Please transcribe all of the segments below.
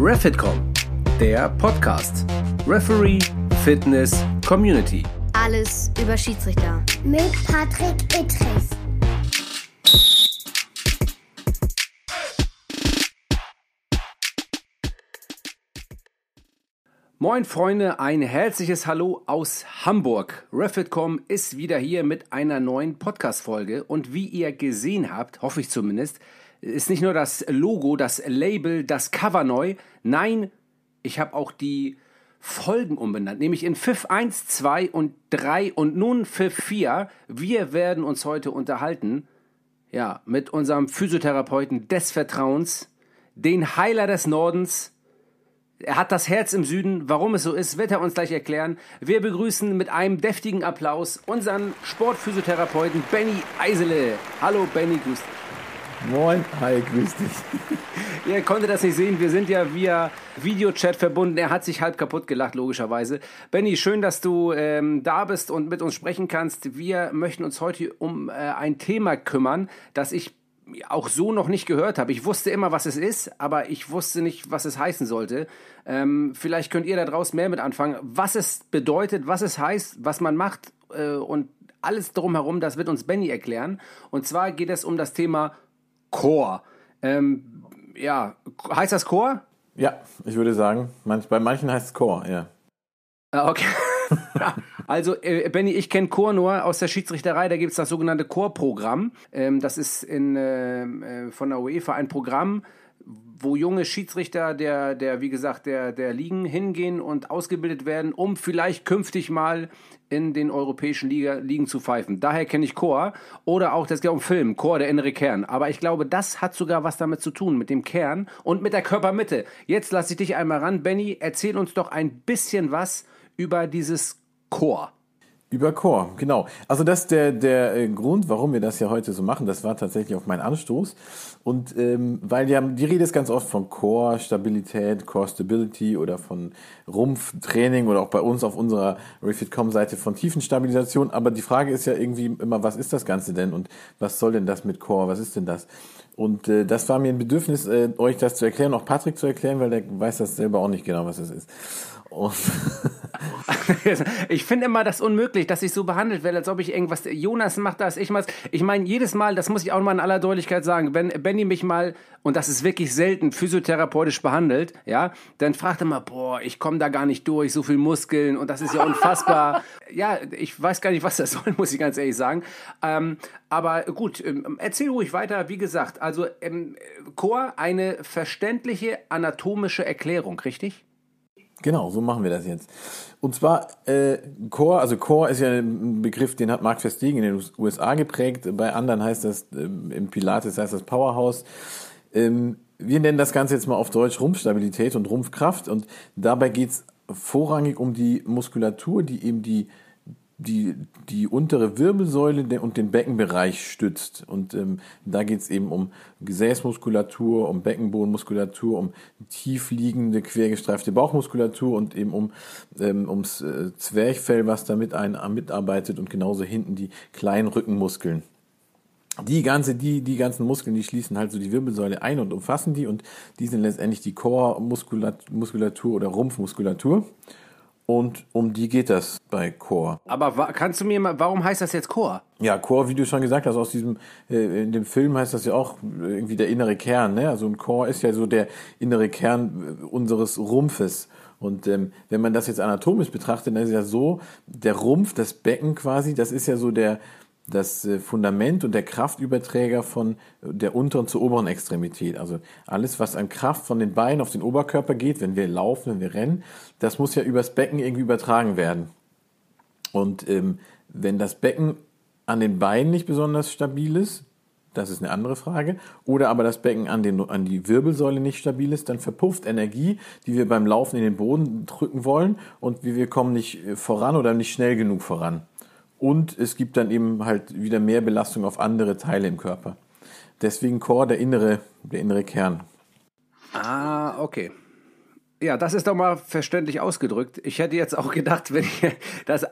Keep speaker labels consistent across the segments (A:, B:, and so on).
A: Refitcom, der Podcast. Referee, Fitness, Community.
B: Alles über Schiedsrichter.
C: Mit Patrick Ittrich.
A: Moin Freunde, ein herzliches Hallo aus Hamburg. Refitcom ist wieder hier mit einer neuen Podcast-Folge und wie ihr gesehen habt, hoffe ich zumindest, ist nicht nur das Logo, das Label, das Cover neu, nein, ich habe auch die Folgen umbenannt, nämlich in Pfiff 1, 2 und 3 und nun Pfiff 4. Wir werden uns heute unterhalten, ja, mit unserem Physiotherapeuten des Vertrauens, den Heiler des Nordens, er hat das Herz im Süden. Warum es so ist, wird er uns gleich erklären. Wir begrüßen mit einem deftigen Applaus unseren Sportphysiotherapeuten Benny Eisele. Hallo Benny, grüß dich.
D: Moin, hi, grüß dich.
A: Ihr konntet das nicht sehen, wir sind ja via Videochat verbunden. Er hat sich halb kaputt gelacht, logischerweise. Benny, schön, dass du ähm, da bist und mit uns sprechen kannst. Wir möchten uns heute um äh, ein Thema kümmern, das ich auch so noch nicht gehört habe. Ich wusste immer, was es ist, aber ich wusste nicht, was es heißen sollte. Ähm, vielleicht könnt ihr da draußen mehr mit anfangen. Was es bedeutet, was es heißt, was man macht äh, und alles drumherum, das wird uns Benny erklären. Und zwar geht es um das Thema Chor. Ähm, ja, heißt das Chor?
D: Ja, ich würde sagen, manch, bei manchen heißt es Chor, ja.
A: Ah, okay. also, äh, Benny, ich kenne Chor nur aus der Schiedsrichterei. Da gibt es das sogenannte Chorprogramm. Ähm, das ist in, äh, äh, von der UEFA ein Programm, wo junge Schiedsrichter der, der, wie gesagt, der, der Ligen hingehen und ausgebildet werden, um vielleicht künftig mal in den europäischen Liga, Ligen zu pfeifen. Daher kenne ich Chor oder auch das geht um Film, Chor, der innere Kern. Aber ich glaube, das hat sogar was damit zu tun, mit dem Kern und mit der Körpermitte. Jetzt lasse ich dich einmal ran. Benny, erzähl uns doch ein bisschen was über dieses Chor.
D: Über Chor, genau. Also das ist der, der äh, Grund, warum wir das ja heute so machen. Das war tatsächlich auf meinen Anstoß. Und ähm, weil haben, die Rede ist ganz oft von Core-Stabilität, Core-Stability oder von Rumpftraining oder auch bei uns auf unserer Refit.com-Seite von Tiefenstabilisation. Aber die Frage ist ja irgendwie immer, was ist das Ganze denn und was soll denn das mit Core? Was ist denn das? Und äh, das war mir ein Bedürfnis, äh, euch das zu erklären, auch Patrick zu erklären, weil der weiß das selber auch nicht genau, was es ist. Und
A: ich finde immer das unmöglich, dass ich so behandelt werde, als ob ich irgendwas. Jonas macht das, ich mach's. Ich meine, jedes Mal, das muss ich auch mal in aller Deutlichkeit sagen, wenn Benny mich mal, und das ist wirklich selten, physiotherapeutisch behandelt, ja, dann fragt er mal, boah, ich komme da gar nicht durch, so viel Muskeln und das ist ja unfassbar. ja, ich weiß gar nicht, was das soll, muss ich ganz ehrlich sagen. Ähm, aber gut, ähm, erzähl ruhig weiter. Wie gesagt, also ähm, Chor, eine verständliche anatomische Erklärung, richtig?
D: Genau, so machen wir das jetzt. Und zwar äh, Core, also Core ist ja ein Begriff, den hat Mark Verstegen in den USA geprägt. Bei anderen heißt das, ähm, im Pilates heißt das Powerhouse. Ähm, wir nennen das Ganze jetzt mal auf Deutsch Rumpfstabilität und Rumpfkraft. Und dabei geht's vorrangig um die Muskulatur, die eben die die, die untere Wirbelsäule und den Beckenbereich stützt. Und ähm, da geht es eben um Gesäßmuskulatur, um Beckenbodenmuskulatur, um tiefliegende, quergestreifte Bauchmuskulatur und eben um ähm, ums äh, Zwerchfell, was damit ein, mitarbeitet und genauso hinten die kleinen Rückenmuskeln. Die ganze, die, die ganzen Muskeln, die schließen halt so die Wirbelsäule ein und umfassen die und die sind letztendlich die Core-Muskulatur oder Rumpfmuskulatur. Und um die geht das bei Core.
A: Aber kannst du mir mal, warum heißt das jetzt Core?
D: Ja, Core, wie du schon gesagt hast, aus diesem, äh, in dem Film heißt das ja auch irgendwie der innere Kern, ne? Also ein Core ist ja so der innere Kern äh, unseres Rumpfes. Und ähm, wenn man das jetzt anatomisch betrachtet, dann ist ja so, der Rumpf, das Becken quasi, das ist ja so der, das äh, Fundament und der Kraftüberträger von der unteren zur oberen Extremität. Also alles, was an Kraft von den Beinen auf den Oberkörper geht, wenn wir laufen, wenn wir rennen, das muss ja übers Becken irgendwie übertragen werden. Und ähm, wenn das Becken an den Beinen nicht besonders stabil ist, das ist eine andere Frage, oder aber das Becken an, den, an die Wirbelsäule nicht stabil ist, dann verpufft Energie, die wir beim Laufen in den Boden drücken wollen und wir kommen nicht äh, voran oder nicht schnell genug voran. Und es gibt dann eben halt wieder mehr Belastung auf andere Teile im Körper. Deswegen Core, der innere, der innere Kern.
A: Ah, okay. Ja, das ist doch mal verständlich ausgedrückt. Ich hätte jetzt auch gedacht, wenn ich das,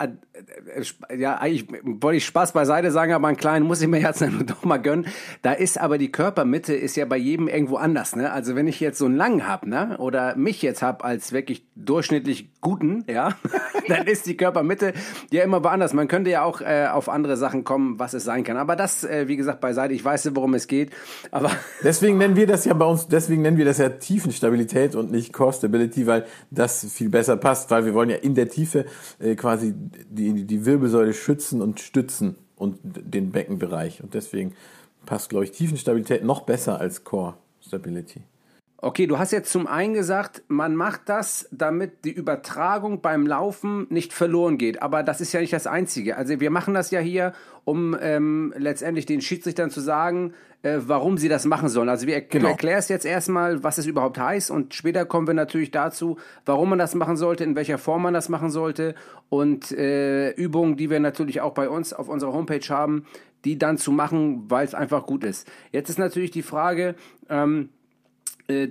A: ja, eigentlich wollte ich Spaß beiseite sagen, aber einen kleinen muss ich mir jetzt doch mal gönnen. Da ist aber die Körpermitte ist ja bei jedem irgendwo anders, ne? Also wenn ich jetzt so einen langen hab, ne? Oder mich jetzt hab als wirklich durchschnittlich guten, ja, dann ist die Körpermitte ja immer woanders. Man könnte ja auch äh, auf andere Sachen kommen, was es sein kann. Aber das, äh, wie gesagt, beiseite. Ich weiß, worum es geht. Aber
D: deswegen nennen wir das ja bei uns, deswegen nennen wir das ja Tiefenstabilität und nicht Core Stability, weil das viel besser passt, weil wir wollen ja in der Tiefe äh, quasi die, die Wirbelsäule schützen und stützen und den Beckenbereich. Und deswegen passt, glaube ich, Tiefenstabilität noch besser als Core Stability.
A: Okay, du hast jetzt zum einen gesagt, man macht das, damit die Übertragung beim Laufen nicht verloren geht. Aber das ist ja nicht das Einzige. Also wir machen das ja hier, um ähm, letztendlich den Schiedsrichtern zu sagen, äh, warum sie das machen sollen. Also wir er genau. erklärst jetzt erstmal, was es überhaupt heißt und später kommen wir natürlich dazu, warum man das machen sollte, in welcher Form man das machen sollte und äh, Übungen, die wir natürlich auch bei uns auf unserer Homepage haben, die dann zu machen, weil es einfach gut ist. Jetzt ist natürlich die Frage, ähm, äh,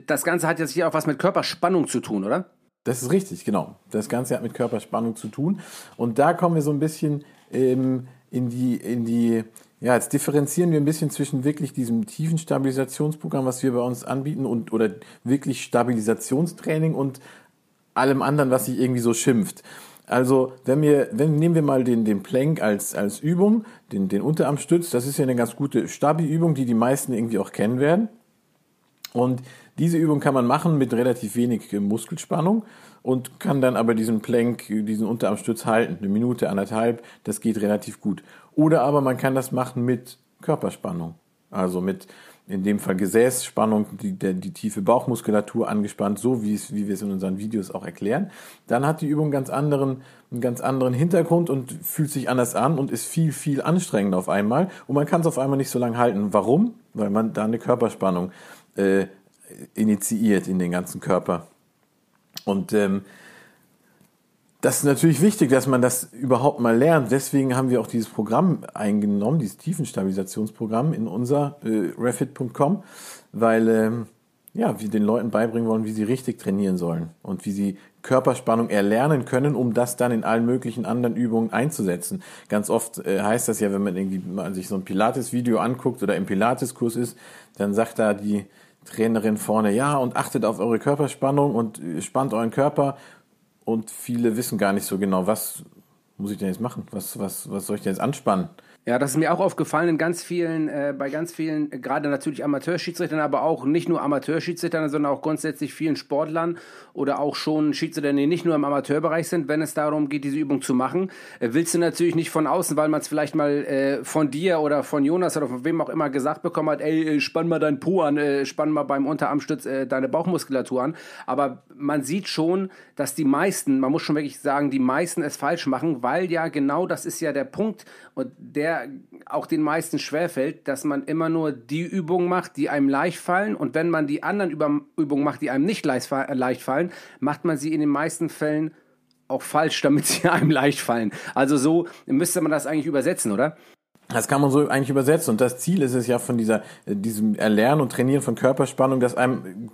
A: das Ganze hat jetzt hier auch was mit Körperspannung zu tun, oder?
D: Das ist richtig, genau. Das Ganze hat mit Körperspannung zu tun. Und da kommen wir so ein bisschen ähm, in die, in die, ja, jetzt differenzieren wir ein bisschen zwischen wirklich diesem tiefen Stabilisationsprogramm, was wir bei uns anbieten, und oder wirklich Stabilisationstraining und allem anderen, was sich irgendwie so schimpft. Also, wenn wir, wenn, nehmen wir mal den, den Plank als, als Übung, den, den Unterarmstütz, das ist ja eine ganz gute Stabi-Übung, die die meisten irgendwie auch kennen werden. Und diese Übung kann man machen mit relativ wenig Muskelspannung und kann dann aber diesen Plank, diesen Unterarmstütz halten. Eine Minute, anderthalb, das geht relativ gut. Oder aber man kann das machen mit Körperspannung. Also mit, in dem Fall Gesäßspannung, die, der, die tiefe Bauchmuskulatur angespannt, so wie, es, wie wir es in unseren Videos auch erklären. Dann hat die Übung ganz anderen, einen ganz anderen Hintergrund und fühlt sich anders an und ist viel, viel anstrengender auf einmal. Und man kann es auf einmal nicht so lange halten. Warum? Weil man da eine Körperspannung äh, initiiert in den ganzen Körper. Und ähm, das ist natürlich wichtig, dass man das überhaupt mal lernt. Deswegen haben wir auch dieses Programm eingenommen, dieses Tiefenstabilisationsprogramm in unser äh, refit.com, weil ähm, ja, wir den Leuten beibringen wollen, wie sie richtig trainieren sollen und wie sie Körperspannung erlernen können, um das dann in allen möglichen anderen Übungen einzusetzen. Ganz oft äh, heißt das ja, wenn man irgendwie mal sich so ein Pilates-Video anguckt oder im Pilates-Kurs ist, dann sagt da die Trainerin vorne, ja, und achtet auf eure Körperspannung und spannt euren Körper. Und viele wissen gar nicht so genau, was muss ich denn jetzt machen? Was, was, was soll ich denn jetzt anspannen?
A: Ja, das ist mir auch aufgefallen in ganz vielen, äh, bei ganz vielen, äh, gerade natürlich Amateurschiedsrichtern, aber auch nicht nur Amateurschiedsrichtern, sondern auch grundsätzlich vielen Sportlern oder auch schon Schiedsrichter, die nicht nur im Amateurbereich sind, wenn es darum geht, diese Übung zu machen. Äh, willst du natürlich nicht von außen, weil man es vielleicht mal äh, von dir oder von Jonas oder von wem auch immer gesagt bekommen hat, ey, äh, spann mal deinen Po an, äh, spann mal beim Unterarmstütz äh, deine Bauchmuskulatur an. Aber man sieht schon, dass die meisten, man muss schon wirklich sagen, die meisten es falsch machen, weil ja genau das ist ja der Punkt und der auch den meisten schwerfällt, dass man immer nur die Übungen macht, die einem leicht fallen. Und wenn man die anderen Übungen macht, die einem nicht leicht fallen, macht man sie in den meisten Fällen auch falsch, damit sie einem leicht fallen. Also so müsste man das eigentlich übersetzen, oder?
D: Das kann man so eigentlich übersetzen. Und das Ziel ist es ja von dieser, diesem Erlernen und Trainieren von Körperspannung, dass einem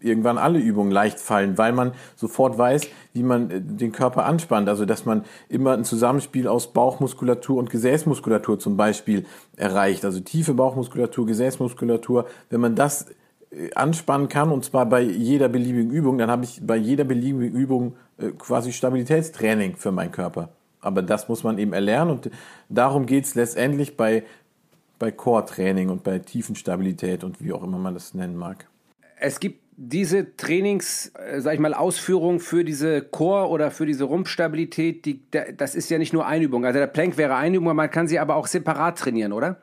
D: irgendwann alle Übungen leicht fallen, weil man sofort weiß, wie man den Körper anspannt. Also, dass man immer ein Zusammenspiel aus Bauchmuskulatur und Gesäßmuskulatur zum Beispiel erreicht. Also tiefe Bauchmuskulatur, Gesäßmuskulatur. Wenn man das äh, anspannen kann, und zwar bei jeder beliebigen Übung, dann habe ich bei jeder beliebigen Übung äh, quasi Stabilitätstraining für meinen Körper aber das muss man eben erlernen und darum geht es letztendlich bei, bei Core-Training und bei Tiefenstabilität und wie auch immer man das nennen mag.
A: Es gibt diese Trainings, äh, sag ich mal, Ausführungen für diese Core oder für diese Rumpfstabilität, die, das ist ja nicht nur eine Übung. Also der Plank wäre eine Übung, man kann sie aber auch separat trainieren, oder?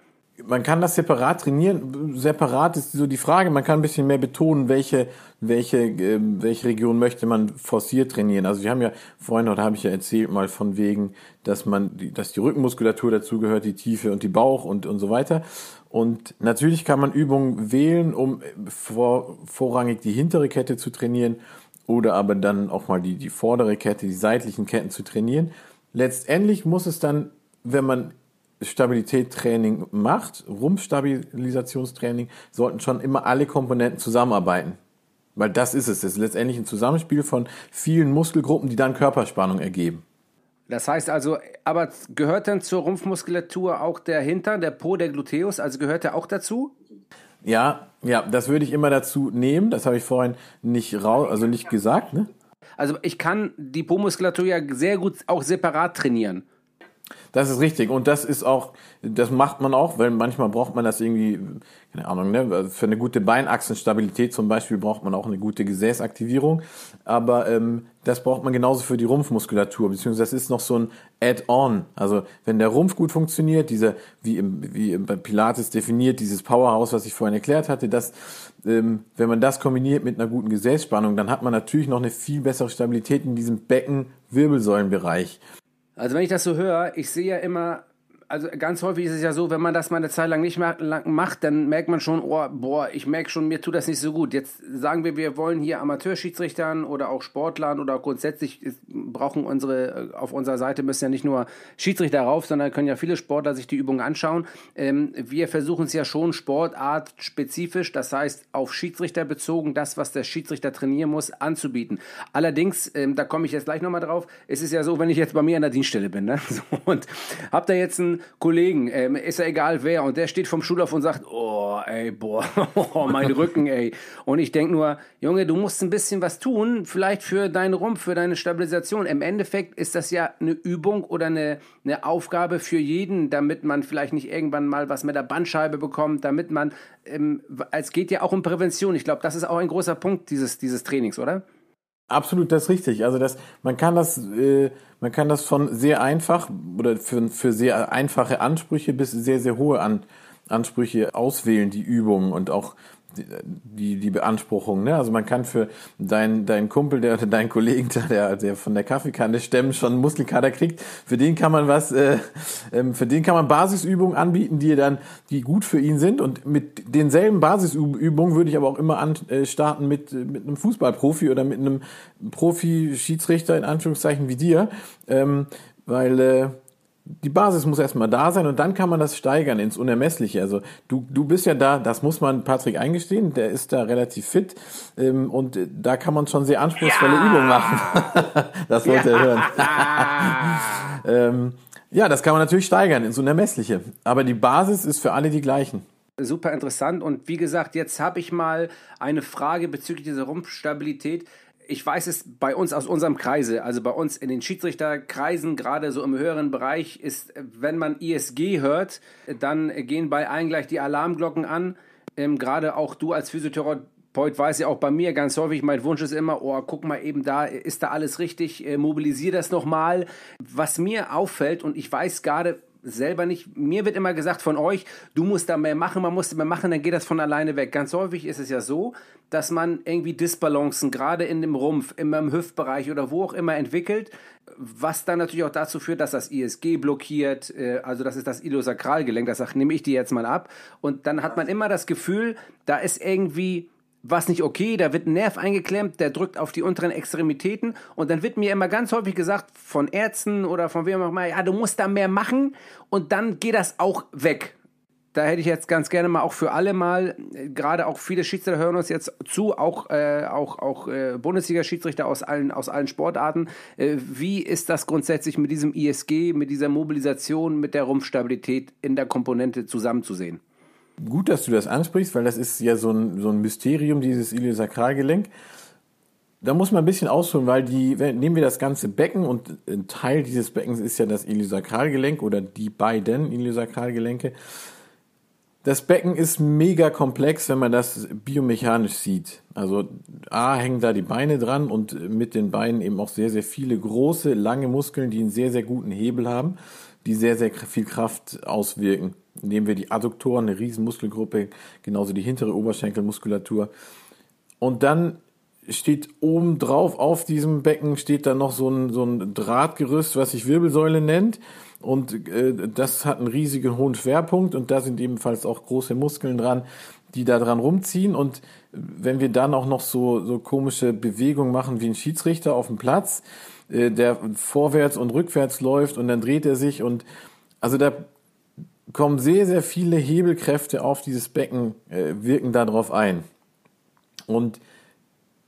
D: Man kann das separat trainieren. Separat ist so die Frage. Man kann ein bisschen mehr betonen, welche, welche, äh, welche Region möchte man forciert trainieren. Also wir haben ja vorhin, oder habe ich ja erzählt mal von wegen, dass man, dass die Rückenmuskulatur dazugehört, die Tiefe und die Bauch und, und so weiter. Und natürlich kann man Übungen wählen, um vor, vorrangig die hintere Kette zu trainieren oder aber dann auch mal die, die vordere Kette, die seitlichen Ketten zu trainieren. Letztendlich muss es dann, wenn man Stabilitätstraining macht, Rumpfstabilisationstraining, sollten schon immer alle Komponenten zusammenarbeiten. Weil das ist es. Das ist letztendlich ein Zusammenspiel von vielen Muskelgruppen, die dann Körperspannung ergeben.
A: Das heißt also, aber gehört dann zur Rumpfmuskulatur auch der Hintern, der Po, der Gluteus? Also gehört der auch dazu?
D: Ja, ja, das würde ich immer dazu nehmen. Das habe ich vorhin nicht raus, also nicht gesagt. Ne?
A: Also ich kann die Po-Muskulatur ja sehr gut auch separat trainieren.
D: Das ist richtig und das ist auch, das macht man auch, weil manchmal braucht man das irgendwie, keine Ahnung, ne, also für eine gute Beinachsenstabilität zum Beispiel braucht man auch eine gute Gesäßaktivierung, aber ähm, das braucht man genauso für die Rumpfmuskulatur, beziehungsweise das ist noch so ein Add-on. Also wenn der Rumpf gut funktioniert, dieser, wie, im, wie bei Pilates definiert, dieses Powerhouse, was ich vorhin erklärt hatte, das, ähm, wenn man das kombiniert mit einer guten Gesäßspannung, dann hat man natürlich noch eine viel bessere Stabilität in diesem Becken-Wirbelsäulenbereich.
A: Also wenn ich das so höre, ich sehe ja immer also ganz häufig ist es ja so, wenn man das mal eine Zeit lang nicht macht, dann merkt man schon, oh, boah, ich merke schon, mir tut das nicht so gut. Jetzt sagen wir, wir wollen hier Amateurschiedsrichtern oder auch Sportlern oder grundsätzlich brauchen unsere, äh, auf unserer Seite müssen ja nicht nur Schiedsrichter rauf, sondern können ja viele Sportler sich die Übungen anschauen. Ähm, wir versuchen es ja schon sportartspezifisch, das heißt auf Schiedsrichter bezogen, das, was der Schiedsrichter trainieren muss, anzubieten. Allerdings, ähm, da komme ich jetzt gleich nochmal drauf, es ist ja so, wenn ich jetzt bei mir an der Dienststelle bin ne? so, und habt da jetzt Kollegen, ähm, ist ja egal wer, und der steht vom Schulhof und sagt, oh, ey, boah, oh, mein Rücken, ey. Und ich denke nur, Junge, du musst ein bisschen was tun, vielleicht für deinen Rumpf, für deine Stabilisation. Im Endeffekt ist das ja eine Übung oder eine, eine Aufgabe für jeden, damit man vielleicht nicht irgendwann mal was mit der Bandscheibe bekommt, damit man, ähm, es geht ja auch um Prävention. Ich glaube, das ist auch ein großer Punkt dieses, dieses Trainings, oder?
D: Absolut, das ist richtig. Also das, man kann das, äh, man kann das von sehr einfach oder für, für sehr einfache Ansprüche bis sehr, sehr hohe An, Ansprüche auswählen, die Übungen und auch die, die Beanspruchung. Ne? Also man kann für deinen dein Kumpel, der deinen Kollegen, der, der von der Kaffeekanne stemmen schon Muskelkater kriegt, für den kann man was, äh, ähm, für den kann man Basisübungen anbieten, die dann, die gut für ihn sind. Und mit denselben Basisübungen würde ich aber auch immer an, äh, mit, mit einem Fußballprofi oder mit einem Profi-Schiedsrichter in Anführungszeichen wie dir. Ähm, weil äh, die Basis muss erstmal da sein und dann kann man das steigern ins Unermessliche. Also du, du bist ja da, das muss man Patrick eingestehen, der ist da relativ fit ähm, und da kann man schon sehr anspruchsvolle ja. Übungen machen. das wollte ja. er hören. ähm, ja, das kann man natürlich steigern ins Unermessliche. Aber die Basis ist für alle die gleichen.
A: Super interessant und wie gesagt, jetzt habe ich mal eine Frage bezüglich dieser Rumpfstabilität ich weiß es bei uns aus unserem Kreise, also bei uns in den Schiedsrichterkreisen, gerade so im höheren Bereich, ist, wenn man ISG hört, dann gehen bei allen gleich die Alarmglocken an. Ähm, gerade auch du als Physiotherapeut weißt ja auch bei mir ganz häufig, mein Wunsch ist immer, oh, guck mal eben da, ist da alles richtig, äh, mobilisier das nochmal. Was mir auffällt, und ich weiß gerade, selber nicht. Mir wird immer gesagt von euch, du musst da mehr machen, man muss mehr machen, dann geht das von alleine weg. Ganz häufig ist es ja so, dass man irgendwie Disbalancen gerade in dem Rumpf, immer im Hüftbereich oder wo auch immer entwickelt, was dann natürlich auch dazu führt, dass das ISG blockiert, äh, also das ist das Iliosakralgelenk, das nehme ich dir jetzt mal ab. Und dann hat man immer das Gefühl, da ist irgendwie was nicht okay, da wird ein Nerv eingeklemmt, der drückt auf die unteren Extremitäten und dann wird mir immer ganz häufig gesagt von Ärzten oder von wem auch immer, ja, du musst da mehr machen und dann geht das auch weg. Da hätte ich jetzt ganz gerne mal auch für alle mal, gerade auch viele Schiedsrichter hören uns jetzt zu, auch, äh, auch, auch äh, Bundesliga-Schiedsrichter aus allen, aus allen Sportarten. Äh, wie ist das grundsätzlich mit diesem ISG, mit dieser Mobilisation, mit der Rumpfstabilität in der Komponente zusammenzusehen?
D: Gut, dass du das ansprichst, weil das ist ja so ein, so ein Mysterium, dieses Iliosakralgelenk. Da muss man ein bisschen ausholen, weil die, nehmen wir das ganze Becken und ein Teil dieses Beckens ist ja das Iliosakralgelenk oder die beiden Iliosakralgelenke. Das Becken ist mega komplex, wenn man das biomechanisch sieht. Also A hängen da die Beine dran und mit den Beinen eben auch sehr, sehr viele große, lange Muskeln, die einen sehr, sehr guten Hebel haben, die sehr, sehr viel Kraft auswirken nehmen wir die Adduktoren, eine riesen Muskelgruppe, genauso die hintere Oberschenkelmuskulatur. Und dann steht oben drauf auf diesem Becken steht dann noch so ein, so ein Drahtgerüst, was sich Wirbelsäule nennt. Und äh, das hat einen riesigen hohen Schwerpunkt und da sind ebenfalls auch große Muskeln dran, die da dran rumziehen. Und wenn wir dann auch noch so, so komische Bewegungen machen wie ein Schiedsrichter auf dem Platz, äh, der vorwärts und rückwärts läuft und dann dreht er sich und also da kommen sehr, sehr viele Hebelkräfte auf dieses Becken, äh, wirken darauf ein. Und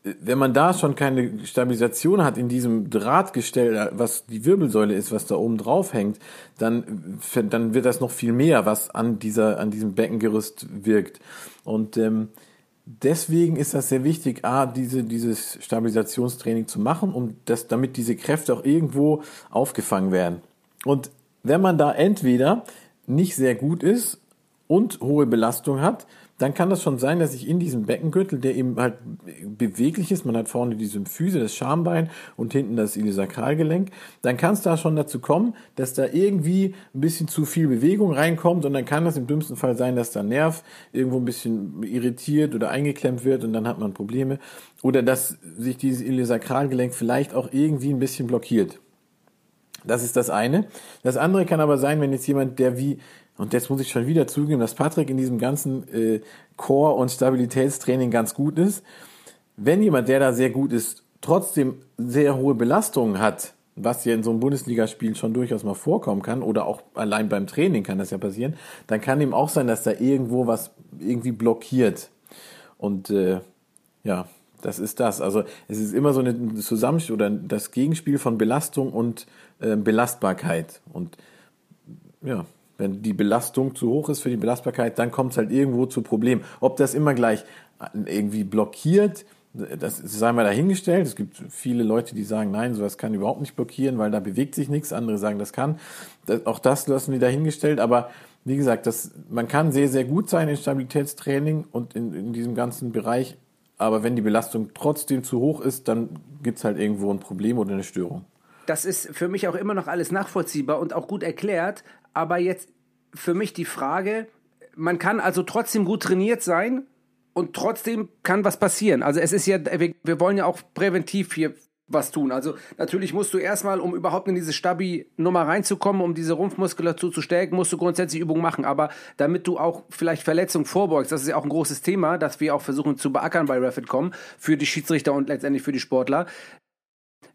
D: wenn man da schon keine Stabilisation hat in diesem Drahtgestell, was die Wirbelsäule ist, was da oben drauf hängt, dann, dann wird das noch viel mehr, was an dieser, an diesem Beckengerüst wirkt. Und ähm, deswegen ist das sehr wichtig, a, diese, dieses Stabilisationstraining zu machen, um das, damit diese Kräfte auch irgendwo aufgefangen werden. Und wenn man da entweder nicht sehr gut ist und hohe Belastung hat, dann kann das schon sein, dass ich in diesem Beckengürtel, der eben halt beweglich ist, man hat vorne die Symphyse, das Schambein und hinten das Iliosakralgelenk, dann kann es da schon dazu kommen, dass da irgendwie ein bisschen zu viel Bewegung reinkommt und dann kann das im dümmsten Fall sein, dass der Nerv irgendwo ein bisschen irritiert oder eingeklemmt wird und dann hat man Probleme oder dass sich dieses Iliosakralgelenk vielleicht auch irgendwie ein bisschen blockiert. Das ist das eine. Das andere kann aber sein, wenn jetzt jemand, der wie und jetzt muss ich schon wieder zugeben, dass Patrick in diesem ganzen äh, Core- und Stabilitätstraining ganz gut ist. Wenn jemand, der da sehr gut ist, trotzdem sehr hohe Belastungen hat, was ja in so einem Bundesligaspiel schon durchaus mal vorkommen kann, oder auch allein beim Training kann das ja passieren, dann kann ihm auch sein, dass da irgendwo was irgendwie blockiert. Und äh, ja, das ist das. Also es ist immer so eine Zusammenspiel oder das Gegenspiel von Belastung und äh, Belastbarkeit. Und ja, wenn die Belastung zu hoch ist für die Belastbarkeit, dann kommt es halt irgendwo zu Problemen. Ob das immer gleich irgendwie blockiert, das sei mal dahingestellt. Es gibt viele Leute, die sagen, nein, sowas kann überhaupt nicht blockieren, weil da bewegt sich nichts. Andere sagen, das kann. Auch das lassen wir dahingestellt. Aber wie gesagt, das, man kann sehr, sehr gut sein in Stabilitätstraining und in, in diesem ganzen Bereich. Aber wenn die Belastung trotzdem zu hoch ist, dann gibt es halt irgendwo ein Problem oder eine Störung.
A: Das ist für mich auch immer noch alles nachvollziehbar und auch gut erklärt. Aber jetzt für mich die Frage, man kann also trotzdem gut trainiert sein und trotzdem kann was passieren. Also es ist ja, wir, wir wollen ja auch präventiv hier was tun. Also natürlich musst du erstmal, um überhaupt in diese Stabi-Nummer reinzukommen, um diese Rumpfmuskulatur zu stärken, musst du grundsätzlich Übungen machen. Aber damit du auch vielleicht Verletzungen vorbeugst, das ist ja auch ein großes Thema, das wir auch versuchen zu beackern bei Refit.com für die Schiedsrichter und letztendlich für die Sportler,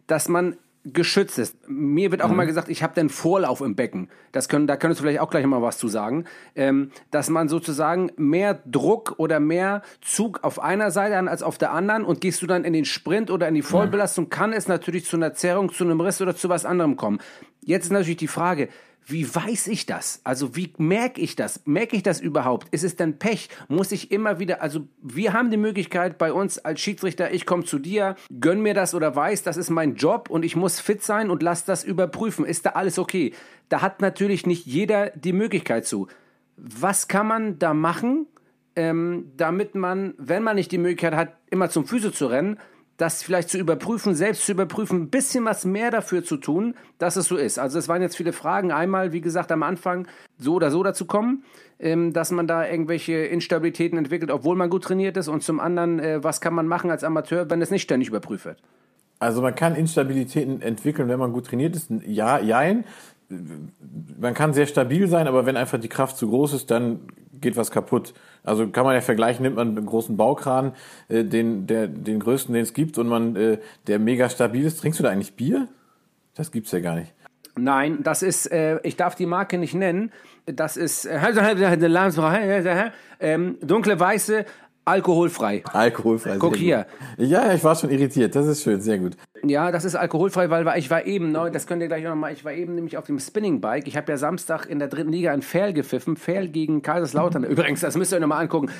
A: dass man geschützt ist. Mir wird auch mhm. immer gesagt, ich habe den Vorlauf im Becken. Das können, da könntest du vielleicht auch gleich mal was zu sagen. Ähm, dass man sozusagen mehr Druck oder mehr Zug auf einer Seite an als auf der anderen und gehst du dann in den Sprint oder in die Vollbelastung, mhm. kann es natürlich zu einer Zerrung, zu einem Riss oder zu was anderem kommen. Jetzt ist natürlich die Frage, wie weiß ich das? Also wie merke ich das? Merke ich das überhaupt? Ist es denn Pech? Muss ich immer wieder, also wir haben die Möglichkeit bei uns als Schiedsrichter, ich komme zu dir, gönn mir das oder weiß, das ist mein Job und ich muss fit sein und lass das überprüfen. Ist da alles okay? Da hat natürlich nicht jeder die Möglichkeit zu. Was kann man da machen, ähm, damit man, wenn man nicht die Möglichkeit hat, immer zum Physio zu rennen, das vielleicht zu überprüfen, selbst zu überprüfen, ein bisschen was mehr dafür zu tun, dass es so ist. Also es waren jetzt viele Fragen. Einmal, wie gesagt, am Anfang so oder so dazu kommen, ähm, dass man da irgendwelche Instabilitäten entwickelt, obwohl man gut trainiert ist. Und zum anderen, äh, was kann man machen als Amateur, wenn es nicht ständig überprüft wird?
D: Also man kann Instabilitäten entwickeln, wenn man gut trainiert ist. Ja, jein. Man kann sehr stabil sein, aber wenn einfach die Kraft zu groß ist, dann geht was kaputt. Also kann man ja vergleichen, nimmt man einen großen Baukran, äh, den, der, den größten, den es gibt, und man, äh, der mega stabil ist. Trinkst du da eigentlich Bier? Das gibt's ja gar nicht.
A: Nein, das ist, äh, ich darf die Marke nicht nennen. Das ist äh, ähm, dunkle weiße, alkoholfrei.
D: Alkoholfrei.
A: Guck hier.
D: Ja, ich war schon irritiert. Das ist schön, sehr gut.
A: Ja, das ist alkoholfrei, weil ich war eben, ne, das könnt ihr gleich noch mal, ich war eben nämlich auf dem Spinningbike. Ich habe ja Samstag in der dritten Liga in Fair gepfiffen. Fair gegen Kaiserslautern. Übrigens, das müsst ihr euch noch mal angucken.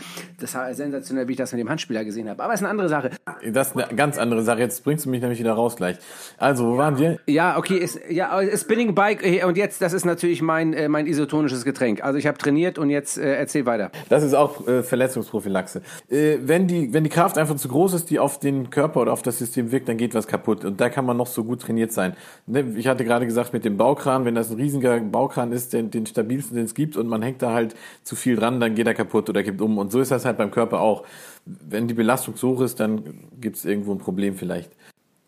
A: Das war sensationell, wie ich das mit dem Handspieler gesehen habe. Aber es ist eine andere Sache.
D: Das ist eine ganz andere Sache. Jetzt bringst du mich nämlich wieder raus gleich. Also, wo waren wir?
A: Ja, okay, ist, ja, Spinningbike äh, und jetzt, das ist natürlich mein, äh, mein isotonisches Getränk. Also ich habe trainiert und jetzt äh, erzähl weiter.
D: Das ist auch äh, Verletzungsprophylaxe. Äh, wenn, die, wenn die Kraft einfach zu groß ist, die auf den Körper oder auf das System wirkt, dann geht was kaputt. Und da kann man noch so gut trainiert sein. Ne, ich hatte gerade gesagt, mit dem Baukran, wenn das ein riesiger Baukran ist, den, den stabilsten, den es gibt, und man hängt da halt zu viel dran, dann geht er kaputt oder kippt um. Und so ist das halt beim Körper auch. Wenn die Belastung zu hoch ist, dann gibt es irgendwo ein Problem vielleicht.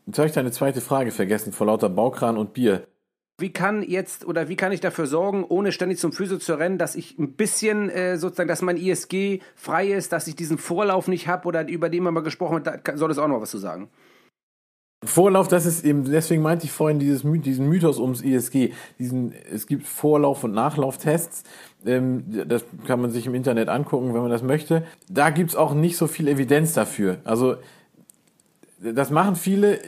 D: Jetzt habe ich deine zweite Frage vergessen, vor lauter Baukran und Bier.
A: Wie kann jetzt oder wie kann ich dafür sorgen, ohne ständig zum Physio zu rennen, dass ich ein bisschen äh, sozusagen, dass mein ISG frei ist, dass ich diesen Vorlauf nicht habe oder über den wir mal gesprochen haben, da soll es auch noch was zu sagen.
D: Vorlauf, das ist eben, deswegen meinte ich vorhin dieses, diesen Mythos ums ISG. Diesen, es gibt Vorlauf- und Nachlauftests. Ähm, das kann man sich im Internet angucken, wenn man das möchte. Da gibt's auch nicht so viel Evidenz dafür. Also das machen viele.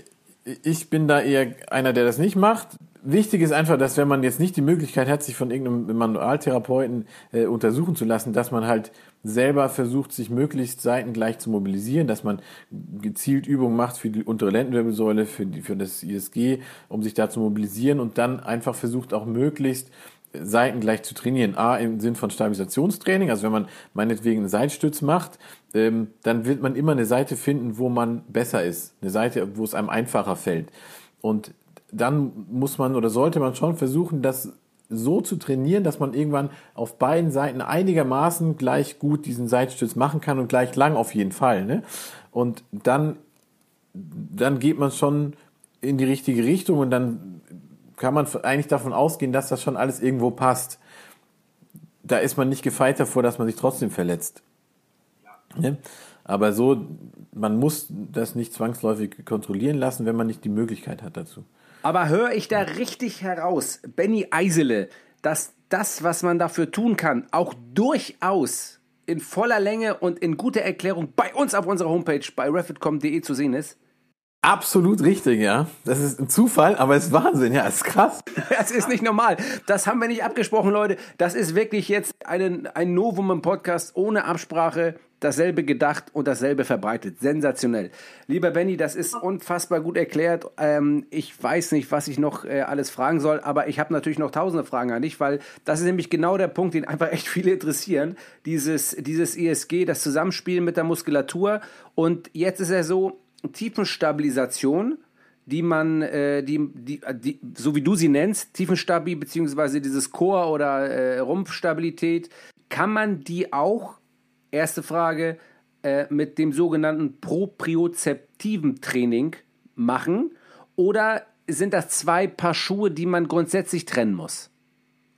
D: Ich bin da eher einer, der das nicht macht. Wichtig ist einfach, dass wenn man jetzt nicht die Möglichkeit hat, sich von irgendeinem Manualtherapeuten äh, untersuchen zu lassen, dass man halt selber versucht, sich möglichst seitengleich zu mobilisieren, dass man gezielt Übungen macht für die untere Lendenwirbelsäule, für, die, für das ISG, um sich da zu mobilisieren und dann einfach versucht auch möglichst seitengleich zu trainieren. A, im Sinn von Stabilisationstraining, also wenn man meinetwegen einen Seitstütz macht, ähm, dann wird man immer eine Seite finden, wo man besser ist. Eine Seite, wo es einem einfacher fällt. Und dann muss man oder sollte man schon versuchen, das so zu trainieren, dass man irgendwann auf beiden Seiten einigermaßen gleich gut diesen Seitstütz machen kann und gleich lang auf jeden Fall. Ne? Und dann, dann geht man schon in die richtige Richtung und dann kann man eigentlich davon ausgehen, dass das schon alles irgendwo passt. Da ist man nicht gefeit davor, dass man sich trotzdem verletzt. Ne? Aber so, man muss das nicht zwangsläufig kontrollieren lassen, wenn man nicht die Möglichkeit hat dazu.
A: Aber höre ich da richtig heraus, Benny Eisele, dass das, was man dafür tun kann, auch durchaus in voller Länge und in guter Erklärung bei uns auf unserer Homepage bei refitcom.de zu sehen ist?
D: Absolut richtig, ja. Das ist ein Zufall, aber es ist Wahnsinn, ja, es ist krass.
A: Das ist nicht normal. Das haben wir nicht abgesprochen, Leute. Das ist wirklich jetzt ein, ein Novum im Podcast ohne Absprache dasselbe gedacht und dasselbe verbreitet. Sensationell. Lieber Benny, das ist unfassbar gut erklärt. Ähm, ich weiß nicht, was ich noch äh, alles fragen soll, aber ich habe natürlich noch tausende Fragen an dich, weil das ist nämlich genau der Punkt, den einfach echt viele interessieren. Dieses, dieses ESG, das Zusammenspiel mit der Muskulatur. Und jetzt ist er so, Tiefenstabilisation, die man, äh, die, die, die, so wie du sie nennst, Tiefenstabi beziehungsweise dieses Chor oder äh, Rumpfstabilität, kann man die auch Erste Frage, äh, mit dem sogenannten propriozeptiven Training machen? Oder sind das zwei Paar Schuhe, die man grundsätzlich trennen muss?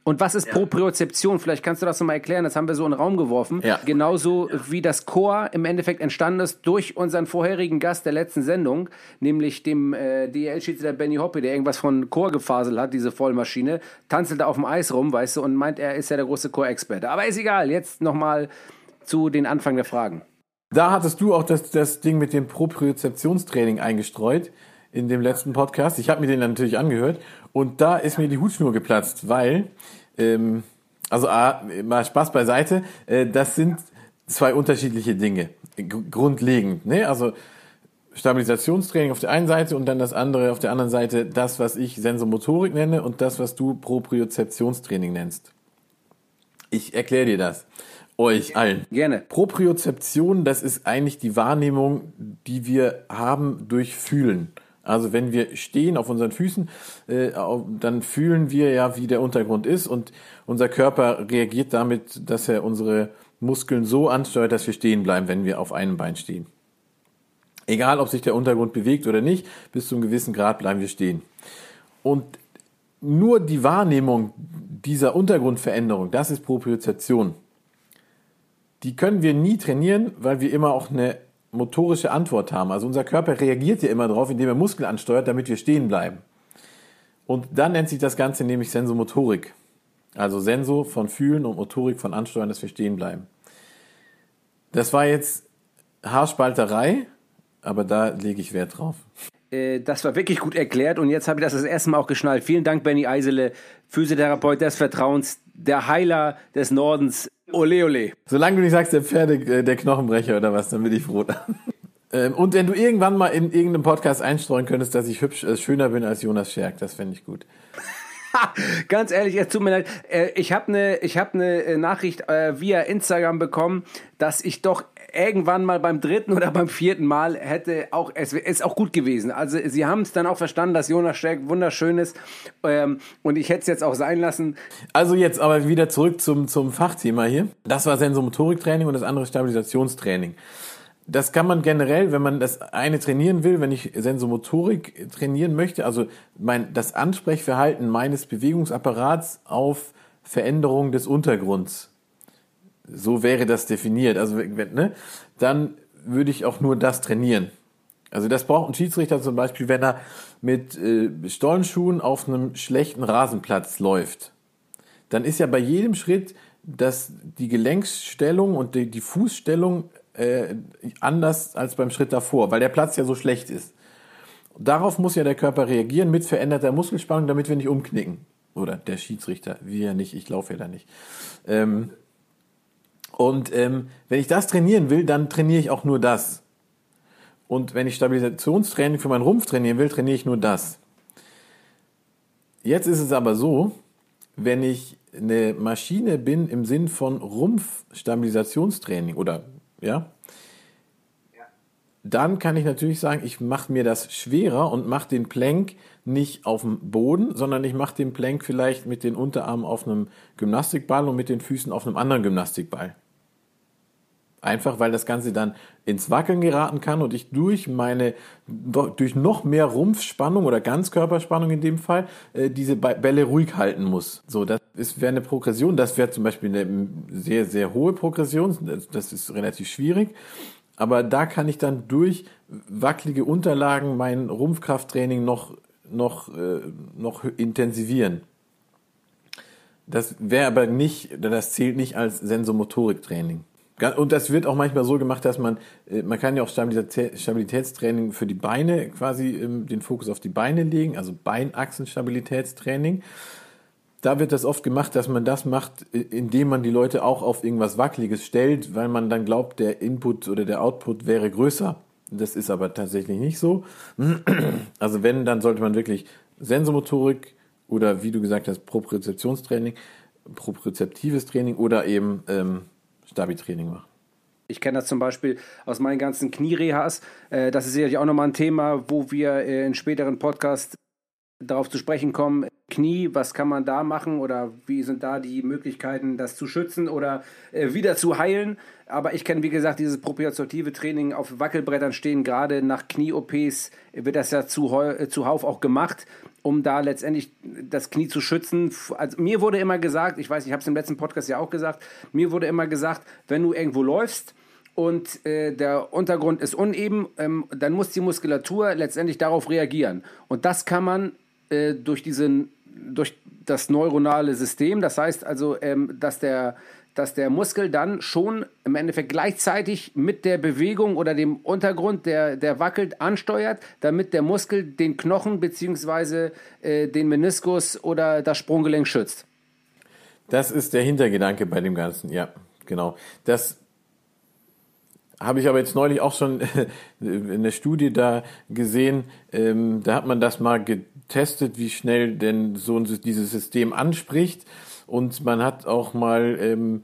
A: Und was ist ja. Propriozeption? Vielleicht kannst du das nochmal erklären, das haben wir so in den Raum geworfen. Ja. Genauso ja. wie das Chor im Endeffekt entstanden ist durch unseren vorherigen Gast der letzten Sendung, nämlich dem äh, DL-Schiedsrichter Benny Hoppe, der irgendwas von Chor gefaselt hat, diese Vollmaschine, tanzelte auf dem Eis rum, weißt du, und meint, er ist ja der große Chor-Experte. Aber ist egal, jetzt nochmal zu den Anfang der Fragen.
D: Da hattest du auch das, das Ding mit dem Propriozeptionstraining eingestreut in dem letzten Podcast. Ich habe mir den natürlich angehört und da ist mir die Hutschnur geplatzt, weil, ähm, also ah, mal Spaß beiseite, äh, das sind zwei unterschiedliche Dinge, grundlegend. Ne? Also Stabilisationstraining auf der einen Seite und dann das andere auf der anderen Seite, das, was ich Sensomotorik nenne und das, was du Propriozeptionstraining nennst. Ich erkläre dir das euch allen.
A: Gerne.
D: Propriozeption, das ist eigentlich die Wahrnehmung, die wir haben durch Fühlen. Also wenn wir stehen auf unseren Füßen, äh, dann fühlen wir ja, wie der Untergrund ist und unser Körper reagiert damit, dass er unsere Muskeln so ansteuert, dass wir stehen bleiben, wenn wir auf einem Bein stehen. Egal, ob sich der Untergrund bewegt oder nicht, bis zu einem gewissen Grad bleiben wir stehen. Und nur die Wahrnehmung dieser Untergrundveränderung, das ist Propriozeption die können wir nie trainieren, weil wir immer auch eine motorische Antwort haben. Also unser Körper reagiert ja immer darauf, indem er Muskeln ansteuert, damit wir stehen bleiben. Und dann nennt sich das Ganze nämlich Sensomotorik. Also Sensor von Fühlen und Motorik von Ansteuern, dass wir stehen bleiben. Das war jetzt Haarspalterei, aber da lege ich Wert drauf.
A: Äh, das war wirklich gut erklärt und jetzt habe ich das das erste Mal auch geschnallt. Vielen Dank, Benny Eisele, Physiotherapeut des Vertrauens, der Heiler des Nordens. Ole, ole.
D: Solange du nicht sagst, der Pferde, äh, der Knochenbrecher oder was, dann bin ich froh. Ähm, und wenn du irgendwann mal in irgendeinem Podcast einstreuen könntest, dass ich hübsch, äh, schöner bin als Jonas Scherk, das fände ich gut.
A: Ganz ehrlich, es tut mir leid. Ich habe eine hab ne Nachricht via Instagram bekommen, dass ich doch irgendwann mal beim dritten oder beim vierten Mal hätte auch, es ist auch gut gewesen. Also sie haben es dann auch verstanden, dass Jonas Stärk wunderschön ist ähm, und ich hätte es jetzt auch sein lassen.
D: Also jetzt aber wieder zurück zum, zum Fachthema hier. Das war Sensomotoriktraining und das andere Stabilisationstraining. Das kann man generell, wenn man das eine trainieren will, wenn ich Sensomotorik trainieren möchte, also mein, das Ansprechverhalten meines Bewegungsapparats auf Veränderung des Untergrunds so wäre das definiert. Also ne, dann würde ich auch nur das trainieren. Also das braucht ein Schiedsrichter zum Beispiel, wenn er mit äh, Stollenschuhen auf einem schlechten Rasenplatz läuft. Dann ist ja bei jedem Schritt dass die Gelenksstellung und die, die Fußstellung äh, anders als beim Schritt davor, weil der Platz ja so schlecht ist. Darauf muss ja der Körper reagieren mit veränderter Muskelspannung, damit wir nicht umknicken. Oder der Schiedsrichter, wir nicht, ich laufe ja da nicht. Ähm, und ähm, wenn ich das trainieren will, dann trainiere ich auch nur das. Und wenn ich Stabilisationstraining für meinen Rumpf trainieren will, trainiere ich nur das. Jetzt ist es aber so, wenn ich eine Maschine bin im Sinn von Rumpfstabilisationstraining oder ja, dann kann ich natürlich sagen, ich mache mir das schwerer und mache den Plank nicht auf dem Boden, sondern ich mache den Plank vielleicht mit den Unterarmen auf einem Gymnastikball und mit den Füßen auf einem anderen Gymnastikball. Einfach weil das Ganze dann ins Wackeln geraten kann und ich durch meine, durch noch mehr Rumpfspannung oder Ganzkörperspannung in dem Fall, äh, diese Bälle ruhig halten muss. So, das wäre eine Progression, das wäre zum Beispiel eine sehr, sehr hohe Progression, das ist relativ schwierig. Aber da kann ich dann durch wackelige Unterlagen mein Rumpfkrafttraining noch, noch, äh, noch intensivieren. Das wäre aber nicht, das zählt nicht als Sensomotoriktraining. Und das wird auch manchmal so gemacht, dass man, äh, man kann ja auch Stabilitätstraining für die Beine quasi ähm, den Fokus auf die Beine legen, also Beinachsenstabilitätstraining. Da wird das oft gemacht, dass man das macht, indem man die Leute auch auf irgendwas Wackeliges stellt, weil man dann glaubt, der Input oder der Output wäre größer. Das ist aber tatsächlich nicht so. Also wenn, dann sollte man wirklich Sensomotorik oder wie du gesagt hast, Propriozeptionstraining, propriozeptives Training oder eben ähm, Stabi-Training mache.
A: Ich kenne das zum Beispiel aus meinen ganzen Knierehas. Äh, das ist sicherlich auch nochmal ein Thema, wo wir äh, in späteren Podcasts darauf zu sprechen kommen. Knie, was kann man da machen oder wie sind da die Möglichkeiten, das zu schützen oder äh, wieder zu heilen? Aber ich kenne, wie gesagt, dieses proprioceptive Training auf Wackelbrettern stehen. Gerade nach Knie-OPs wird das ja zu, zuhauf auch gemacht um da letztendlich das Knie zu schützen. Also mir wurde immer gesagt, ich weiß, ich habe es im letzten Podcast ja auch gesagt, mir wurde immer gesagt, wenn du irgendwo läufst und äh, der Untergrund ist uneben, ähm, dann muss die Muskulatur letztendlich darauf reagieren. Und das kann man äh, durch diesen durch das neuronale System, das heißt also, ähm, dass der dass der Muskel dann schon im Endeffekt gleichzeitig mit der Bewegung oder dem Untergrund, der, der wackelt, ansteuert, damit der Muskel den Knochen bzw. Äh, den Meniskus oder das Sprunggelenk schützt.
D: Das ist der Hintergedanke bei dem Ganzen, ja, genau. Das habe ich aber jetzt neulich auch schon in der Studie da gesehen. Ähm, da hat man das mal getestet, wie schnell denn so dieses System anspricht. Und man hat auch mal, ähm,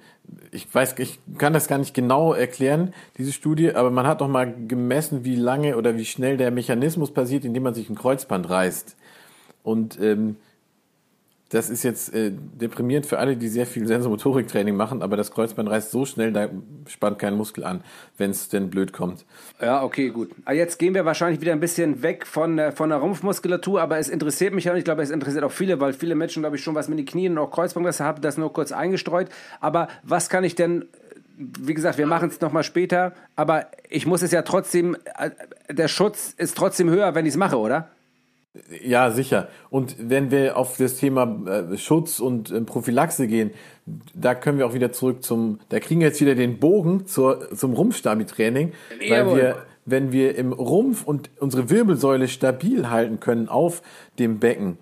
D: ich weiß, ich kann das gar nicht genau erklären, diese Studie, aber man hat auch mal gemessen, wie lange oder wie schnell der Mechanismus passiert, indem man sich ein Kreuzband reißt. Und ähm, das ist jetzt äh, deprimierend für alle, die sehr viel Sensomotoriktraining machen, aber das Kreuzband reißt so schnell, da spannt kein Muskel an, wenn es denn blöd kommt.
A: Ja, okay, gut. Ah, jetzt gehen wir wahrscheinlich wieder ein bisschen weg von, äh, von der Rumpfmuskulatur, aber es interessiert mich ja und ich glaube, es interessiert auch viele, weil viele Menschen, glaube ich, schon was mit den Knien und auch Kreuzband haben, das nur kurz eingestreut. Aber was kann ich denn wie gesagt, wir machen es nochmal später, aber ich muss es ja trotzdem, äh, der Schutz ist trotzdem höher, wenn ich es mache, oder?
D: Ja, sicher. Und wenn wir auf das Thema äh, Schutz und äh, Prophylaxe gehen, da können wir auch wieder zurück zum, da kriegen wir jetzt wieder den Bogen zur, zum Rumpfstabi-Training, weil wir, wenn wir im Rumpf und unsere Wirbelsäule stabil halten können auf dem Becken,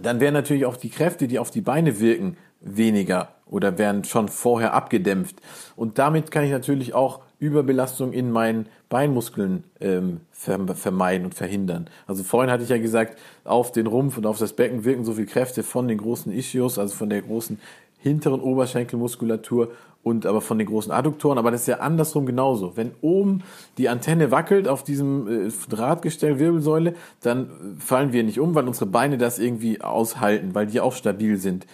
D: dann werden natürlich auch die Kräfte, die auf die Beine wirken, weniger oder werden schon vorher abgedämpft. Und damit kann ich natürlich auch Überbelastung in meinen Beinmuskeln ähm, vermeiden und verhindern. Also vorhin hatte ich ja gesagt, auf den Rumpf und auf das Becken wirken so viel Kräfte von den großen Ischios, also von der großen hinteren Oberschenkelmuskulatur und aber von den großen Adduktoren. Aber das ist ja andersrum genauso. Wenn oben die Antenne wackelt auf diesem äh, Drahtgestell Wirbelsäule, dann fallen wir nicht um, weil unsere Beine das irgendwie aushalten, weil die auch stabil sind.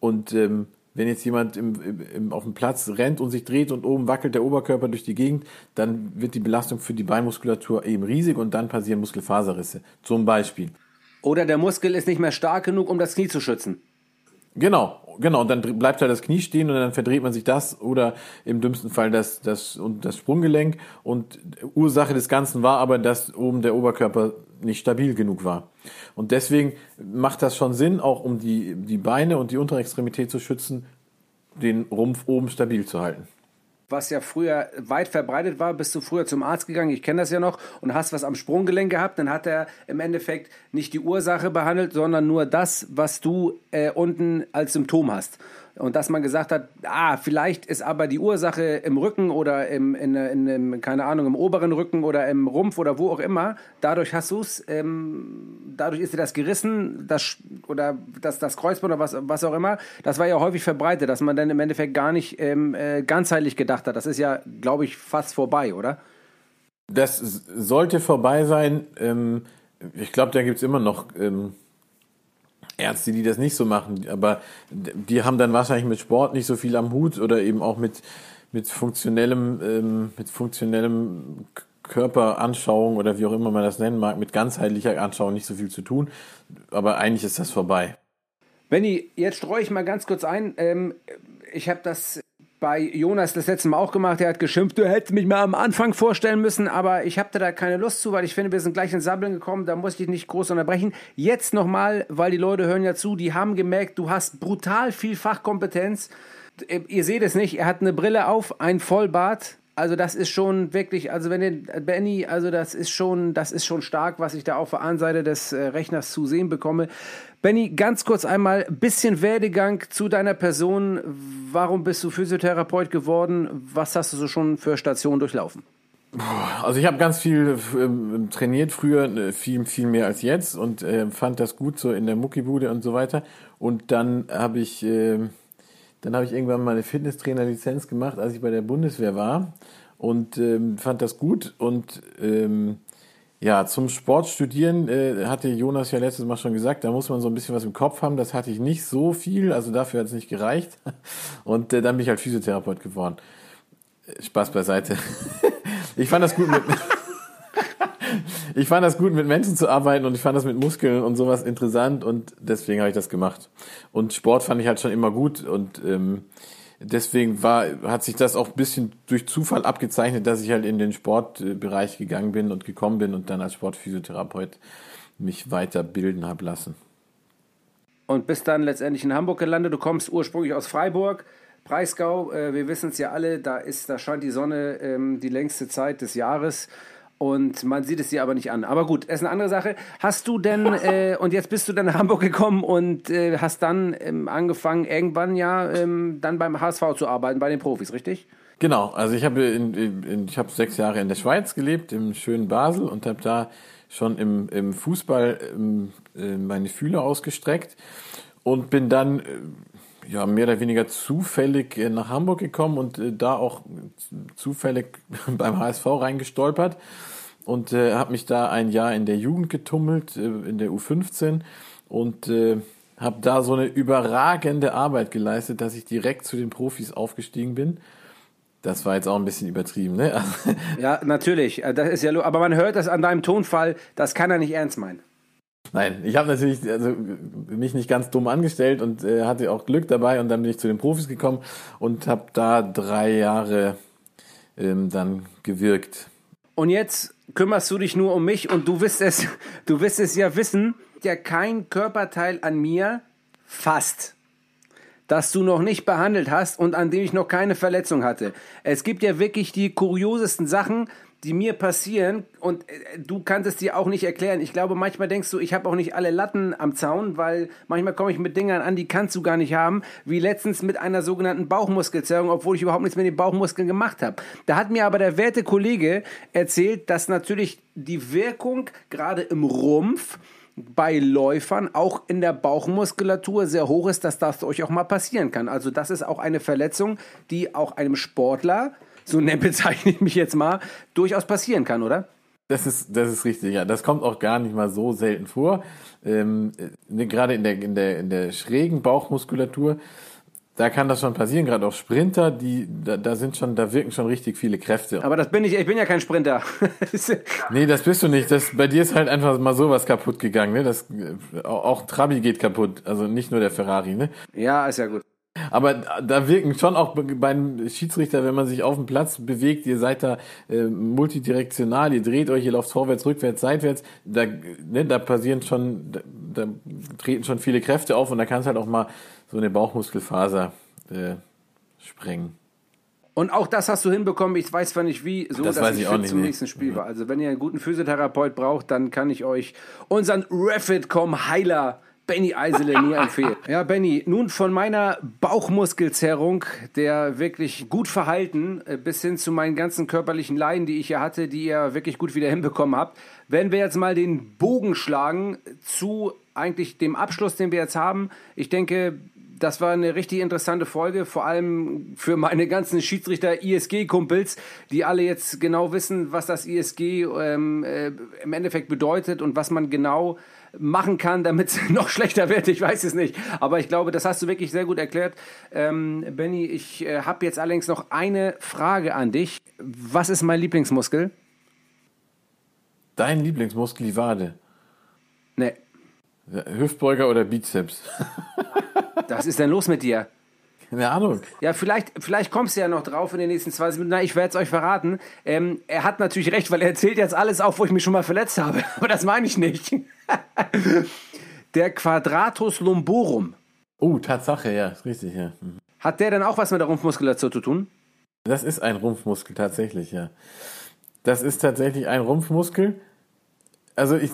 D: Und ähm, wenn jetzt jemand im, im, auf dem Platz rennt und sich dreht und oben wackelt der Oberkörper durch die Gegend, dann wird die Belastung für die Beinmuskulatur eben riesig und dann passieren Muskelfaserrisse. Zum Beispiel.
A: Oder der Muskel ist nicht mehr stark genug, um das Knie zu schützen.
D: Genau, genau. Und dann bleibt halt das Knie stehen und dann verdreht man sich das oder im dümmsten Fall das, das, und das Sprunggelenk. Und Ursache des Ganzen war aber, dass oben der Oberkörper nicht stabil genug war. Und deswegen macht das schon Sinn, auch um die, die Beine und die Unterextremität zu schützen, den Rumpf oben stabil zu halten.
A: Was ja früher weit verbreitet war, bist du früher zum Arzt gegangen, ich kenne das ja noch, und hast was am Sprunggelenk gehabt, dann hat er im Endeffekt nicht die Ursache behandelt, sondern nur das, was du äh, unten als Symptom hast. Und dass man gesagt hat, ah, vielleicht ist aber die Ursache im Rücken oder im, in, in, in keine Ahnung, im oberen Rücken oder im Rumpf oder wo auch immer. Dadurch hast du es, ähm, dadurch ist dir das gerissen, das, oder das, das Kreuzband oder was, was auch immer. Das war ja häufig verbreitet, dass man dann im Endeffekt gar nicht ähm, äh, ganzheitlich gedacht hat. Das ist ja, glaube ich, fast vorbei, oder?
D: Das sollte vorbei sein. Ähm, ich glaube, da gibt es immer noch ähm, Ärzte, die das nicht so machen, aber die haben dann wahrscheinlich mit Sport nicht so viel am Hut oder eben auch mit, mit funktionellem, ähm, mit funktionellem Körperanschauung oder wie auch immer man das nennen mag, mit ganzheitlicher Anschauung nicht so viel zu tun. Aber eigentlich ist das vorbei.
A: Benny, jetzt streue ich mal ganz kurz ein. Ähm, ich habe das bei Jonas das letzte Mal auch gemacht. Er hat geschimpft, du hättest mich mal am Anfang vorstellen müssen, aber ich habe da keine Lust zu, weil ich finde, wir sind gleich ins Sabbeln gekommen. Da muss ich nicht groß unterbrechen. Jetzt nochmal, weil die Leute hören ja zu, die haben gemerkt, du hast brutal viel Fachkompetenz. Ihr seht es nicht, er hat eine Brille auf, ein Vollbart, also das ist schon wirklich, also wenn den Benny, also das ist schon, das ist schon stark, was ich da auf der anderen Seite des äh, Rechners zu sehen bekomme. Benny, ganz kurz einmal bisschen Werdegang zu deiner Person. Warum bist du Physiotherapeut geworden? Was hast du so schon für Stationen durchlaufen?
D: Also ich habe ganz viel ähm, trainiert früher, äh, viel viel mehr als jetzt und äh, fand das gut so in der Muckibude und so weiter. Und dann habe ich äh, dann habe ich irgendwann mal eine Fitnesstrainer-Lizenz gemacht, als ich bei der Bundeswehr war und ähm, fand das gut. Und ähm, ja, zum Sport studieren äh, hatte Jonas ja letztes Mal schon gesagt, da muss man so ein bisschen was im Kopf haben. Das hatte ich nicht so viel, also dafür hat es nicht gereicht. Und äh, dann bin ich halt Physiotherapeut geworden. Spaß beiseite. ich fand das gut mit ich fand das gut, mit Menschen zu arbeiten und ich fand das mit Muskeln und sowas interessant und deswegen habe ich das gemacht. Und Sport fand ich halt schon immer gut und ähm, deswegen war, hat sich das auch ein bisschen durch Zufall abgezeichnet, dass ich halt in den Sportbereich gegangen bin und gekommen bin und dann als Sportphysiotherapeut mich weiterbilden habe lassen.
A: Und bist dann letztendlich in Hamburg gelandet. Du kommst ursprünglich aus Freiburg. Breisgau, äh, wir wissen es ja alle, da ist, da scheint die Sonne ähm, die längste Zeit des Jahres. Und man sieht es dir aber nicht an. Aber gut, ist eine andere Sache. Hast du denn, äh, und jetzt bist du dann nach Hamburg gekommen und äh, hast dann ähm, angefangen, irgendwann ja ähm, dann beim HSV zu arbeiten, bei den Profis, richtig?
D: Genau, also ich habe in, in, ich habe sechs Jahre in der Schweiz gelebt, im schönen Basel und habe da schon im, im Fußball ähm, äh, meine Fühler ausgestreckt und bin dann äh, ja, mehr oder weniger zufällig äh, nach Hamburg gekommen und äh, da auch zufällig beim HSV reingestolpert und äh, habe mich da ein Jahr in der Jugend getummelt, äh, in der U15 und äh, habe da so eine überragende Arbeit geleistet, dass ich direkt zu den Profis aufgestiegen bin. Das war jetzt auch ein bisschen übertrieben, ne?
A: ja, natürlich. Das ist ja, aber man hört das an deinem Tonfall, das kann er nicht ernst meinen.
D: Nein, ich habe natürlich also, mich nicht ganz dumm angestellt und äh, hatte auch Glück dabei und dann bin ich zu den Profis gekommen und habe da drei Jahre ähm, dann gewirkt.
A: Und jetzt kümmerst du dich nur um mich und du wirst es, du wirst es ja wissen, ja kein Körperteil an mir fast das du noch nicht behandelt hast und an dem ich noch keine Verletzung hatte. Es gibt ja wirklich die kuriosesten Sachen, die mir passieren und äh, du kannst es dir auch nicht erklären. Ich glaube, manchmal denkst du, ich habe auch nicht alle Latten am Zaun, weil manchmal komme ich mit Dingern an, die kannst du gar nicht haben, wie letztens mit einer sogenannten Bauchmuskelzerrung, obwohl ich überhaupt nichts mit den Bauchmuskeln gemacht habe. Da hat mir aber der werte Kollege erzählt, dass natürlich die Wirkung gerade im Rumpf bei Läufern auch in der Bauchmuskulatur sehr hoch ist, dass das euch auch mal passieren kann. Also das ist auch eine Verletzung, die auch einem Sportler so bezeichne ich mich jetzt mal, durchaus passieren kann, oder?
D: Das ist, das ist richtig, ja. Das kommt auch gar nicht mal so selten vor. Ähm, äh, gerade in der, in, der, in der schrägen Bauchmuskulatur, da kann das schon passieren, gerade auch Sprinter, die, da, da sind schon, da wirken schon richtig viele Kräfte.
A: Aber das bin ich, ich bin ja kein Sprinter.
D: nee, das bist du nicht. Das, bei dir ist halt einfach mal sowas kaputt gegangen, ne? Das, äh, auch Trabi geht kaputt, also nicht nur der Ferrari, ne?
A: Ja, ist ja gut.
D: Aber da wirken schon auch beim Schiedsrichter, wenn man sich auf dem Platz bewegt, ihr seid da äh, multidirektional, ihr dreht euch, ihr lauft vorwärts, rückwärts, seitwärts, da, ne, da passieren schon, da, da treten schon viele Kräfte auf und da kann es halt auch mal so eine Bauchmuskelfaser äh, sprengen.
A: Und auch das hast du hinbekommen. Ich weiß zwar nicht wie, so
D: Das
A: dass ich
D: ich
A: fit
D: nicht,
A: zum
D: nee.
A: nächsten Spiel war. Also wenn ihr einen guten Physiotherapeut braucht, dann kann ich euch unseren Refitcom Heiler Benny Eisele nur empfehlen. Ja, Benny, nun von meiner Bauchmuskelzerrung, der wirklich gut verhalten, äh, bis hin zu meinen ganzen körperlichen Leiden, die ich ja hatte, die ihr wirklich gut wieder hinbekommen habt. Wenn wir jetzt mal den Bogen schlagen zu eigentlich dem Abschluss, den wir jetzt haben. Ich denke, das war eine richtig interessante Folge, vor allem für meine ganzen Schiedsrichter-ISG-Kumpels, die alle jetzt genau wissen, was das ISG ähm, äh, im Endeffekt bedeutet und was man genau machen kann, damit es noch schlechter wird. Ich weiß es nicht. Aber ich glaube, das hast du wirklich sehr gut erklärt. Ähm, Benny, ich äh, habe jetzt allerdings noch eine Frage an dich. Was ist mein Lieblingsmuskel?
D: Dein Lieblingsmuskel, die Wade.
A: Nee,
D: Hüftbeuger oder Bizeps?
A: was ist denn los mit dir?
D: Keine Ahnung.
A: Ja, vielleicht, vielleicht kommst du ja noch drauf in den nächsten 20 Minuten. Na, ich werde es euch verraten. Ähm, er hat natürlich recht, weil er erzählt jetzt alles auf, wo ich mich schon mal verletzt habe. Aber das meine ich nicht. Der Quadratus lumborum.
D: Oh, Tatsache, ja, ist richtig, ja. Mhm.
A: Hat der denn auch was mit der Rumpfmuskulatur zu tun?
D: Das ist ein Rumpfmuskel, tatsächlich, ja. Das ist tatsächlich ein Rumpfmuskel. Also ich,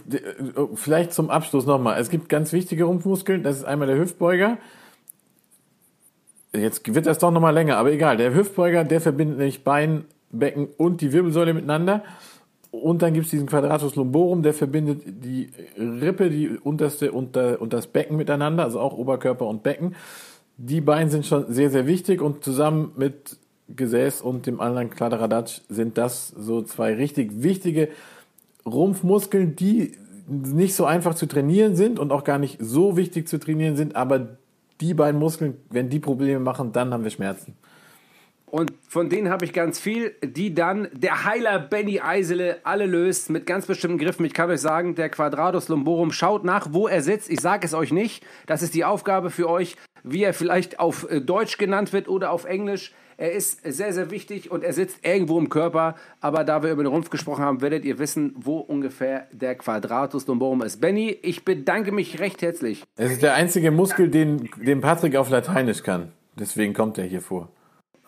D: vielleicht zum Abschluss nochmal. Es gibt ganz wichtige Rumpfmuskeln. Das ist einmal der Hüftbeuger. Jetzt wird das doch nochmal länger, aber egal. Der Hüftbeuger, der verbindet nämlich Bein, Becken und die Wirbelsäule miteinander. Und dann gibt es diesen Quadratus lumborum, der verbindet die Rippe, die unterste und, und das Becken miteinander, also auch Oberkörper und Becken. Die beiden sind schon sehr, sehr wichtig und zusammen mit Gesäß und dem anderen Kladderadatsch sind das so zwei richtig wichtige Rumpfmuskeln, die nicht so einfach zu trainieren sind und auch gar nicht so wichtig zu trainieren sind, aber die beiden Muskeln, wenn die Probleme machen, dann haben wir Schmerzen.
A: Und von denen habe ich ganz viel, die dann der Heiler Benny Eisele alle löst mit ganz bestimmten Griffen. Ich kann euch sagen, der Quadratus lumborum schaut nach, wo er sitzt. Ich sage es euch nicht. Das ist die Aufgabe für euch, wie er vielleicht auf äh, Deutsch genannt wird oder auf Englisch. Er ist sehr, sehr wichtig und er sitzt irgendwo im Körper. Aber da wir über den Rumpf gesprochen haben, werdet ihr wissen, wo ungefähr der Quadratus lumborum ist. Benny, ich bedanke mich recht herzlich.
D: Es ist der einzige Muskel, den, den Patrick auf Lateinisch kann. Deswegen kommt er hier vor.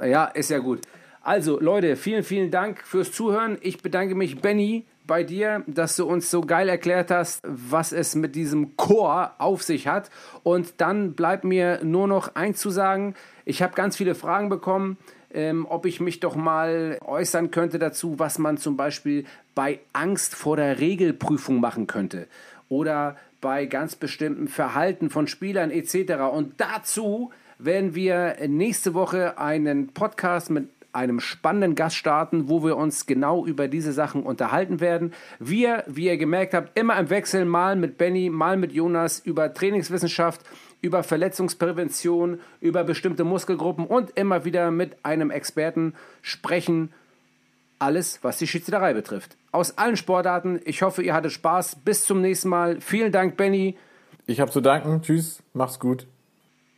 A: Ja, ist ja gut. Also, Leute, vielen, vielen Dank fürs Zuhören. Ich bedanke mich, Benny, bei dir, dass du uns so geil erklärt hast, was es mit diesem Chor auf sich hat. Und dann bleibt mir nur noch eins zu sagen. Ich habe ganz viele Fragen bekommen, ähm, ob ich mich doch mal äußern könnte dazu, was man zum Beispiel bei Angst vor der Regelprüfung machen könnte. Oder bei ganz bestimmten Verhalten von Spielern etc. Und dazu werden wir nächste Woche einen Podcast mit einem spannenden Gast starten, wo wir uns genau über diese Sachen unterhalten werden. Wir, wie ihr gemerkt habt, immer im Wechsel, mal mit Benny, mal mit Jonas über Trainingswissenschaft, über Verletzungsprävention, über bestimmte Muskelgruppen und immer wieder mit einem Experten sprechen. Alles, was die Schiedsrichterei betrifft. Aus allen Sportarten. Ich hoffe, ihr hattet Spaß. Bis zum nächsten Mal. Vielen Dank, Benny.
D: Ich habe zu danken. Tschüss. Mach's gut.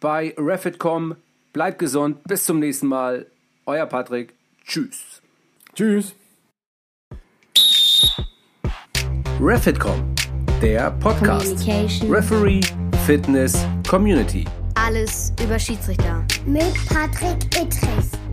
A: bei Refitcom. Bleibt gesund. Bis zum nächsten Mal. Euer Patrick. Tschüss.
D: Tschüss.
A: Refitcom, der Podcast. Referee, Fitness, Community.
B: Alles über Schiedsrichter.
C: Mit Patrick Ittrich.